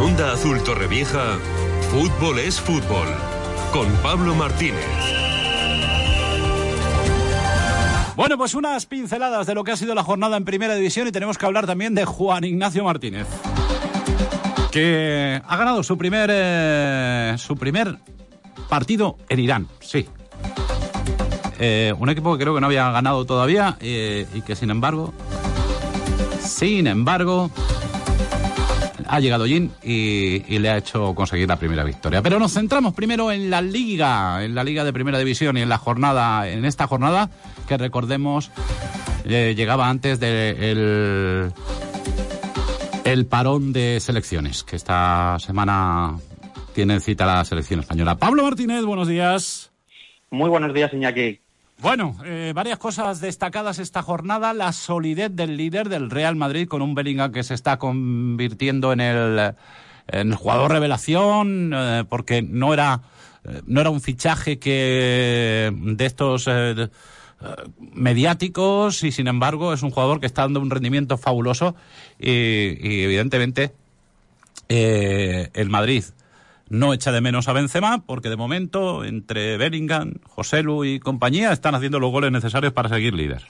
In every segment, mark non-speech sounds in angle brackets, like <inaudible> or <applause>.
Onda Azul Torrevieja, fútbol es fútbol. Con Pablo Martínez. Bueno, pues unas pinceladas de lo que ha sido la jornada en Primera División y tenemos que hablar también de Juan Ignacio Martínez, que ha ganado su primer eh, su primer partido en Irán, sí. Eh, un equipo que creo que no había ganado todavía eh, y que sin embargo, sin embargo, ha llegado Jin y, le ha hecho conseguir la primera victoria. Pero nos centramos primero en la liga, en la liga de primera división y en la jornada, en esta jornada que recordemos eh, llegaba antes del el parón de selecciones, que esta semana tiene cita la selección española. Pablo Martínez, buenos días. Muy buenos días, Iñaki. Bueno, eh, varias cosas destacadas esta jornada. La solidez del líder del Real Madrid con un Bellingham que se está convirtiendo en el, en el jugador revelación, eh, porque no era, eh, no era un fichaje que de estos eh, mediáticos y sin embargo es un jugador que está dando un rendimiento fabuloso y, y evidentemente el Madrid no echa de menos a Benzema porque de momento entre Bellingham, Joselu y compañía están haciendo los goles necesarios para seguir líder.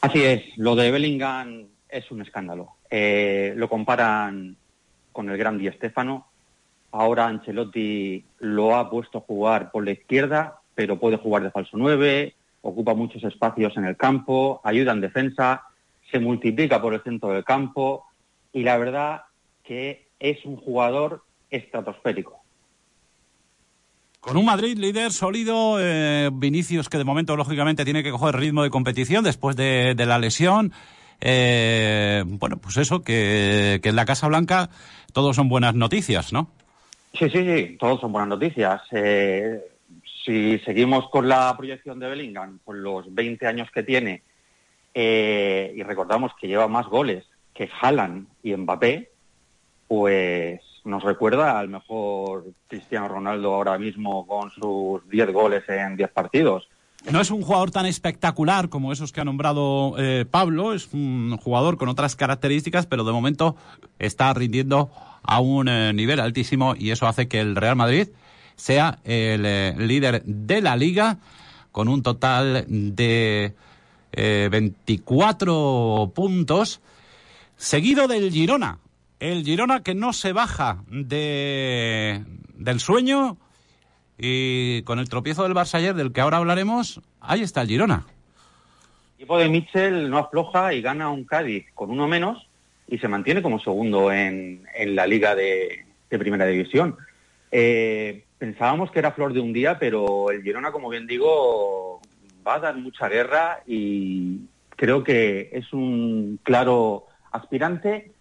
Así es, lo de Bellingham es un escándalo. Eh, lo comparan con el gran Di. Ahora Ancelotti lo ha puesto a jugar por la izquierda, pero puede jugar de falso 9, ocupa muchos espacios en el campo, ayuda en defensa, se multiplica por el centro del campo y la verdad que es un jugador estratosférico. Con un Madrid líder sólido, eh, Vinicius que de momento lógicamente tiene que coger ritmo de competición después de, de la lesión. Eh, bueno, pues eso, que, que, en la Casa Blanca todos son buenas noticias, ¿no? Sí, sí, sí, todos son buenas noticias. Eh, si seguimos con la proyección de Bellingham, con los 20 años que tiene, eh, y recordamos que lleva más goles que Haaland y Mbappé, pues nos recuerda al mejor Cristiano Ronaldo ahora mismo con sus 10 goles en 10 partidos. No es un jugador tan espectacular como esos que ha nombrado eh, Pablo, es un jugador con otras características, pero de momento está rindiendo a un eh, nivel altísimo y eso hace que el Real Madrid sea el eh, líder de la liga con un total de 24 puntos, seguido del Girona, el Girona que no se baja de, del sueño y con el tropiezo del Barça ayer, del que ahora hablaremos, ahí está el Girona. El equipo de Mitchell no afloja y gana un Cádiz con uno menos y se mantiene como segundo en, en la liga de, de Primera División. Eh, pensábamos que era flor de un día, pero el Girona, como bien digo, va a dar mucha guerra y creo que es un claro aspirante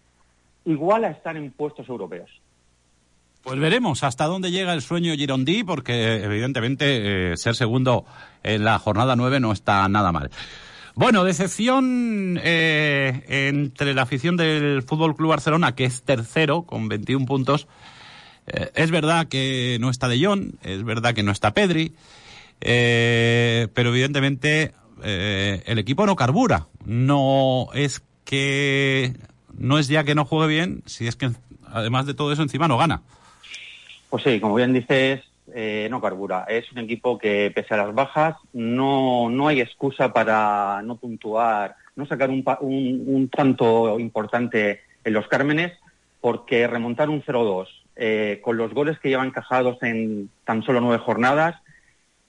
igual a estar en puestos europeos. Pues veremos hasta dónde llega el sueño Girondí, porque evidentemente eh, ser segundo en la jornada 9 no está nada mal. Bueno, decepción eh, entre la afición del Fútbol Club Barcelona, que es tercero con 21 puntos. Eh, es verdad que no está De Jong, es verdad que no está Pedri, eh, pero evidentemente el equipo no carbura. No es que no es ya que no juegue bien, si es que además de todo eso encima no gana. Pues sí, como bien dices, eh, no carbura. Es un equipo que, pese a las bajas, no, no hay excusa para no puntuar, no sacar un, tanto importante en los Cármenes, porque remontar un 0-2 eh, con los goles que llevan encajados en tan solo nueve jornadas,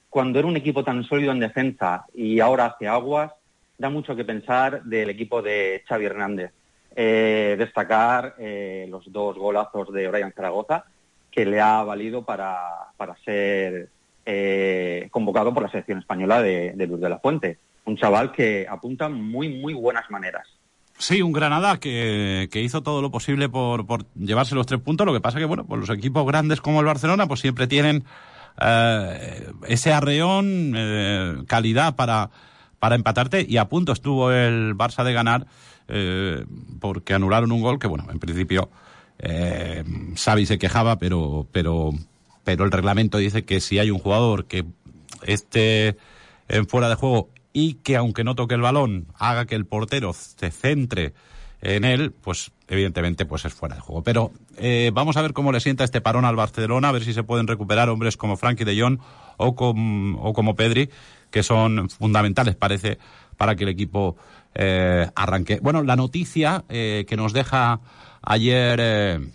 cuando era un equipo tan sólido en defensa y ahora hace aguas, da mucho que pensar del equipo de Xavi Hernández. Eh, destacar eh, los dos golazos de Brian Zaragoza, que le ha valido para, para ser eh, convocado por la selección española de, de Luz de la Fuente. Un chaval que apunta muy, muy buenas maneras. Sí, un Granada que, que hizo todo lo posible por, por, llevarse los tres puntos. Lo que pasa que, bueno, pues los equipos grandes como el Barcelona, pues siempre tienen eh, ese arreón, eh, calidad para, para empatarte. Y a punto estuvo el Barça de ganar eh, porque anularon un gol que, bueno, en principio eh, Xavi se quejaba, pero, pero, pero el reglamento dice que si hay un jugador que esté en fuera de juego y que aunque no toque el balón haga que el portero se centre en él, pues evidentemente pues es fuera de juego. Pero eh, vamos a ver cómo le sienta este parón al Barcelona, a ver si se pueden recuperar hombres como Frankie de Jong o, o como Pedri, que son fundamentales, parece, para que el equipo eh, arranque. Bueno, la noticia eh, que nos deja ayer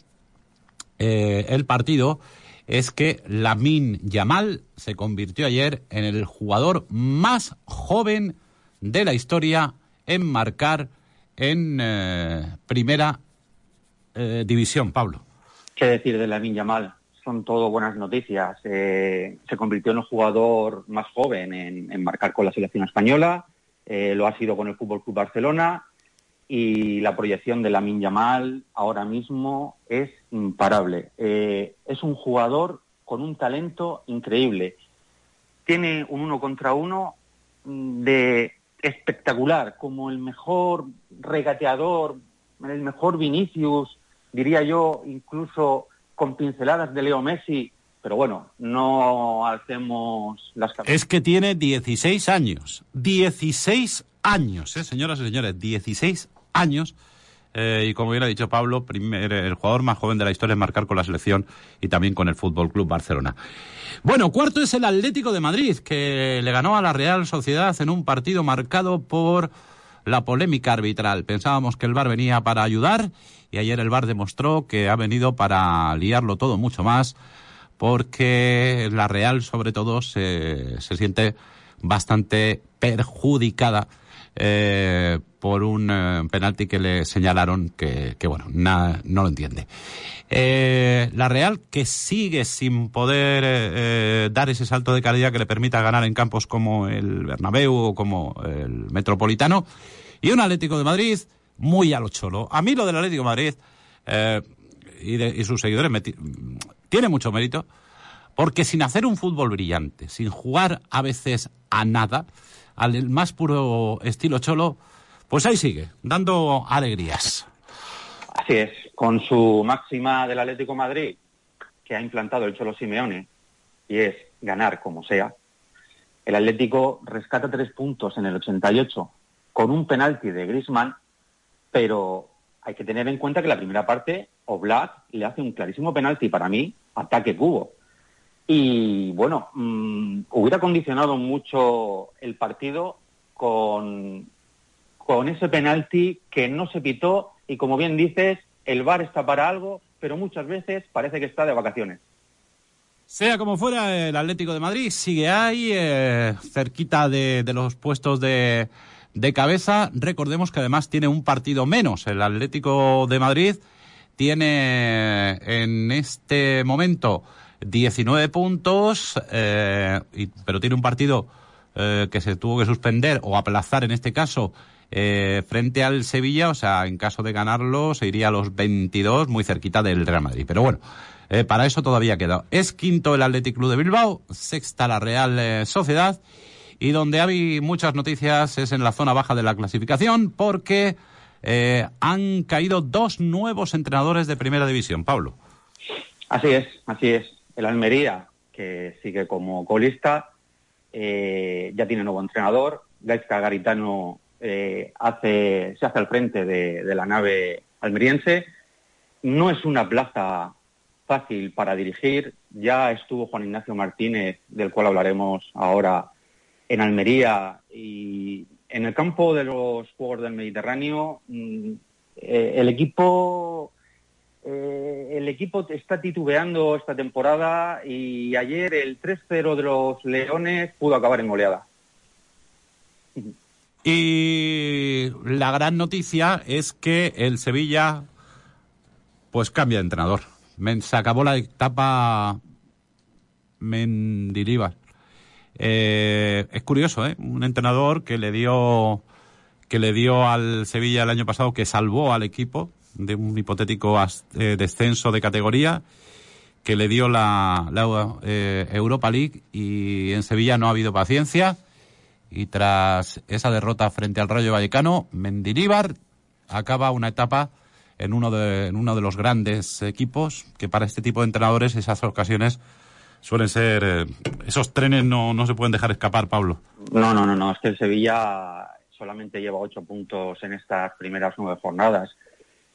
el partido es que Lamin Yamal se convirtió ayer en el jugador más joven de la historia en marcar en eh, primera eh, división, Pablo. ¿Qué decir de Lamin Yamal? Son todo buenas noticias. Eh, se convirtió en el jugador más joven en, marcar con la selección española, lo ha sido con el Fútbol Club Barcelona y la proyección de Lamin Yamal ahora mismo es imparable. es un jugador con un talento increíble. Tiene un uno contra uno de espectacular, como el mejor regateador, el mejor Vinicius, diría yo, incluso con pinceladas de Leo Messi, pero bueno, no hacemos las Es que tiene 16 años, 16 años, ¿eh, señoras y señores, 16 años. Eh, y como bien ha dicho Pablo, primer, el jugador más joven de la historia en marcar con la selección y también con el Fútbol Club Barcelona. Bueno, cuarto es el Atlético de Madrid, que le ganó a la Real Sociedad en un partido marcado por la polémica arbitral. Pensábamos que el VAR venía para ayudar y ayer el VAR demostró que ha venido para liarlo todo mucho más porque la Real sobre todo se, se siente bastante perjudicada eh, por un eh, penalti que le señalaron que, bueno, no lo entiende. Eh, la Real que sigue sin poder dar ese salto de calidad que le permita ganar en campos como el Bernabéu o como el Metropolitano y un Atlético de Madrid muy a lo cholo. A mí lo del Atlético de Madrid y, y, sus seguidores tiene mucho mérito porque sin hacer un fútbol brillante, sin jugar a veces a nada, al más puro estilo cholo, pues ahí sigue, dando alegrías. Así es, con su máxima del Atlético Madrid, que ha implantado el Cholo Simeone, y es ganar como sea, el Atlético rescata tres puntos en el 88 con un penalti de Griezmann, pero hay que tener en cuenta que la primera parte Oblak le hace un clarísimo penalti para mí, ataque cubo. Y bueno, mm, hubiera condicionado mucho el partido con, con ese penalti que no se pitó y como bien dices, el VAR está para algo, pero muchas veces parece que está de vacaciones. Sea como fuera, el Atlético de Madrid sigue ahí, eh, cerquita de, de, los puestos de, de cabeza. Recordemos que además tiene un partido menos. El Atlético de Madrid tiene en este momento 19 puntos, eh, pero tiene un partido eh, que se tuvo que suspender o aplazar en este caso eh, frente al Sevilla, o sea, en caso de ganarlo se iría a los 22, muy cerquita del Real Madrid. Pero bueno, para eso todavía queda. Es quinto el Athletic Club de Bilbao, sexta la Real Sociedad y donde hay muchas noticias es en la zona baja de la clasificación porque han caído dos nuevos entrenadores de primera división. Pablo. Así es, así es. El Almería, que sigue como colista, eh, ya tiene nuevo entrenador. Gaizka Garitano eh, hace, se hace al frente de, la nave almeriense. No es una plaza fácil para dirigir. Ya estuvo Juan Ignacio Martínez, del cual hablaremos ahora, en Almería. Y en el campo de los Juegos del Mediterráneo, mm, eh, el equipo eh, el equipo está titubeando esta temporada y ayer el 3-0 de los Leones pudo acabar en goleada. Y la gran noticia es que el Sevilla pues cambia de entrenador. Se acabó la etapa Mendilibar. Eh, es curioso, ¿eh? Un entrenador que le dio que le dio al Sevilla el año pasado, que salvó al equipo, de un hipotético eh, descenso de categoría que le dio la, eh, Europa League y en Sevilla no ha habido paciencia y tras esa derrota frente al Rayo Vallecano, Mendilibar acaba una etapa en uno de, en uno de los grandes equipos que para este tipo de entrenadores esas ocasiones suelen ser eh, esos trenes no, no se pueden dejar escapar, Pablo. No, no, no, no, es que el Sevilla solamente lleva ocho puntos en estas primeras nueve jornadas.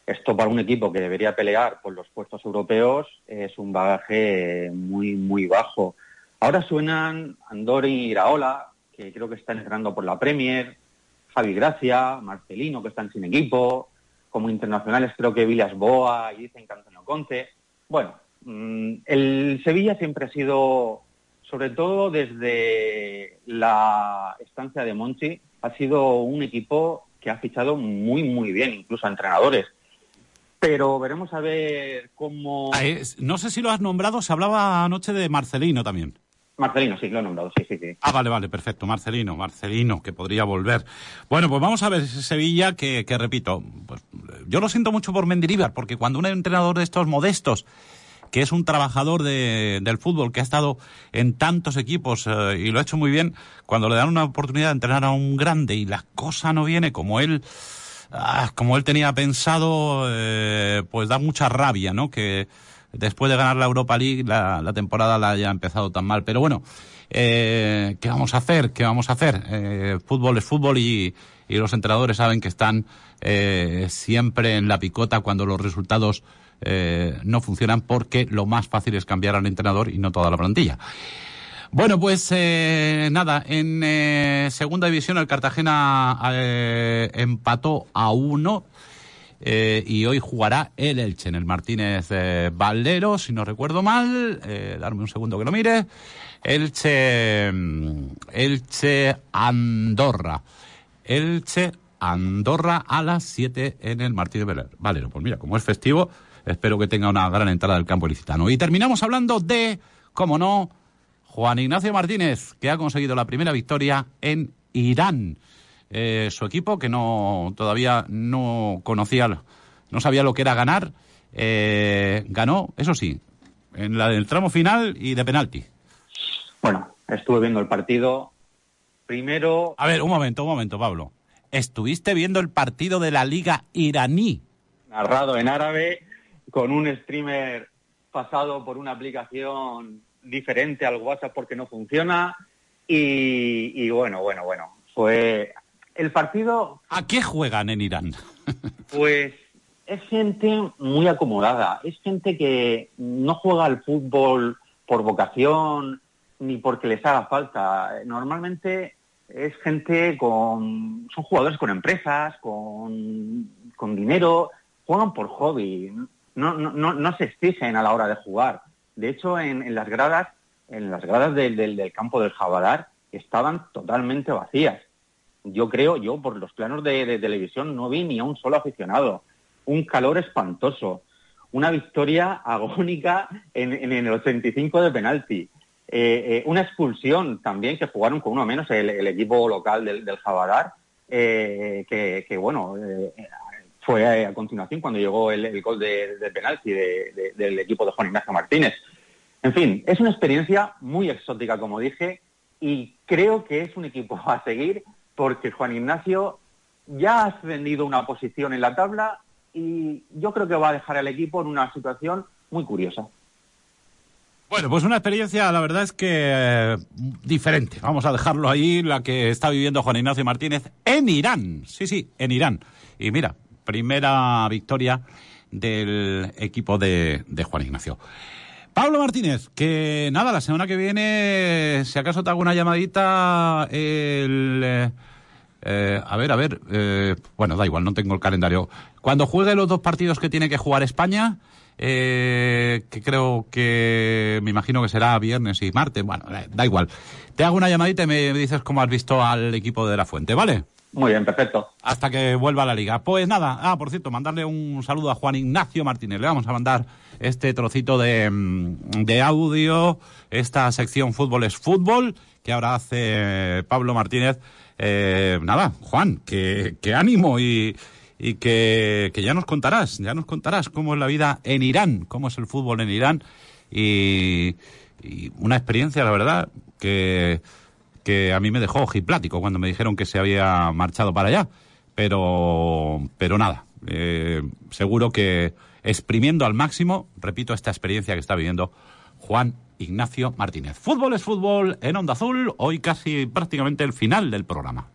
Esto para un equipo que debería pelear por los puestos europeos es un bagaje muy, muy bajo. Ahora suenan Andori y Iraola, que creo que están entrando por la Premier, Javi Gracia, Marcelino, que están sin equipo, como internacionales creo que Villas Boa y dicen que Antonio Conte. Bueno, el Sevilla siempre ha sido, sobre todo desde la estancia de Monchi, ha sido un equipo que ha fichado muy, muy bien, incluso a entrenadores. Pero veremos a ver cómo... Ah, no sé si lo has nombrado, se hablaba anoche de Marcelino también. Marcelino, sí, lo he nombrado, sí, sí, sí. Ah, vale, vale, perfecto, Marcelino, Marcelino, que podría volver. Bueno, pues vamos a ver Sevilla, que, que repito, pues, yo lo siento mucho por Mendilibar, porque cuando un entrenador de estos modestos, que es un trabajador de, del fútbol, que ha estado en tantos equipos eh, y lo ha hecho muy bien, cuando le dan una oportunidad de entrenar a un grande y la cosa no viene como él... Ah, como él tenía pensado, eh, pues da mucha rabia, ¿no? Que, después de ganar la Europa League la, temporada la haya empezado tan mal. Pero bueno, eh, ¿qué vamos a hacer? ¿Qué vamos a hacer? Eh, fútbol es fútbol y, y, los entrenadores saben que están siempre en la picota cuando los resultados eh, no funcionan porque lo más fácil es cambiar al entrenador y no toda la plantilla. Bueno, pues eh, nada, en eh, segunda división el Cartagena empató a uno y hoy jugará el Elche en el Martínez Valdero, si no recuerdo mal. Darme un segundo que lo mire. Elche, mm, Elche Andorra. Elche Andorra a las 7 en el Martínez Valero. Pues mira, como es festivo, espero que tenga una gran entrada del campo ilicitano. Y terminamos hablando de, como no, Juan Ignacio Martínez, que ha conseguido la primera victoria en Irán eh, su equipo, que no todavía no conocía, no sabía lo que era ganar, eh, ganó, eso sí, en la del tramo final y de penalti. Bueno, estuve viendo el partido. Primero. A ver, un momento, un momento, Pablo. ¿Estuviste viendo el partido de la Liga iraní? Narrado en árabe, con un streamer pasado por una aplicación diferente al WhatsApp porque no funciona. Y, y bueno, bueno, bueno. Fue el partido... ¿A qué juegan en Irán? <laughs> pues es gente muy acomodada, es gente que no juega al fútbol por vocación ni porque les haga falta. Normalmente es gente con... son jugadores con empresas, con, con dinero, juegan por hobby, no, no, se exigen a la hora de jugar. De hecho, en, las gradas, en las gradas del, del, campo del Jabadar estaban totalmente vacías yo creo, yo por los planos de, televisión no vi ni a un solo aficionado. Un calor espantoso. Una victoria agónica en, el 85 de penalti. Eh, eh, una expulsión también que jugaron con uno menos el, equipo local del, del Jabadar, eh, que, bueno, fue a, continuación cuando llegó el, gol de, de penalti de, del equipo de Juan Ignacio Martínez. En fin, es una experiencia muy exótica, como dije, y creo que es un equipo <laughs> a seguir porque Juan Ignacio ya ha ascendido una posición en la tabla y yo creo que va a dejar al equipo en una situación muy curiosa. Bueno, pues una experiencia, la verdad es que eh, diferente. Vamos a dejarlo ahí, la que está viviendo Juan Ignacio Martínez en Irán. Sí, sí, en Irán. Y mira, primera victoria del equipo de, Juan Ignacio. Pablo Martínez, que nada, la semana que viene, si acaso te hago una llamadita, el... Eh, eh, a ver, a ver, eh, bueno, da igual, no tengo el calendario. Cuando juegue los dos partidos que tiene que jugar España, que creo que me imagino que será viernes y martes, bueno, da igual. Te hago una llamadita y me dices cómo has visto al equipo de la Fuente, ¿vale? Muy bien, perfecto. Hasta que vuelva a la liga. Pues nada, ah, por cierto, mandarle un saludo a Juan Ignacio Martínez. Le vamos a mandar este trocito de, de audio, esta sección Fútbol es Fútbol, que ahora hace Pablo Martínez. Eh, nada, Juan, que, que ánimo y, y que, que, ya nos contarás, ya nos contarás cómo es la vida en Irán, cómo es el fútbol en Irán y, y una experiencia, la verdad, que, que a mí me dejó ojiplático cuando me dijeron que se había marchado para allá. Pero, pero nada, eh, seguro que exprimiendo al máximo, repito, esta experiencia que está viviendo Juan Ignacio Martínez. Fútbol es fútbol en Onda Azul, hoy casi prácticamente el final del programa.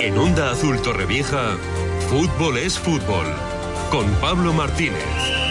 En Onda Azul Torrevieja, fútbol es fútbol, con Pablo Martínez.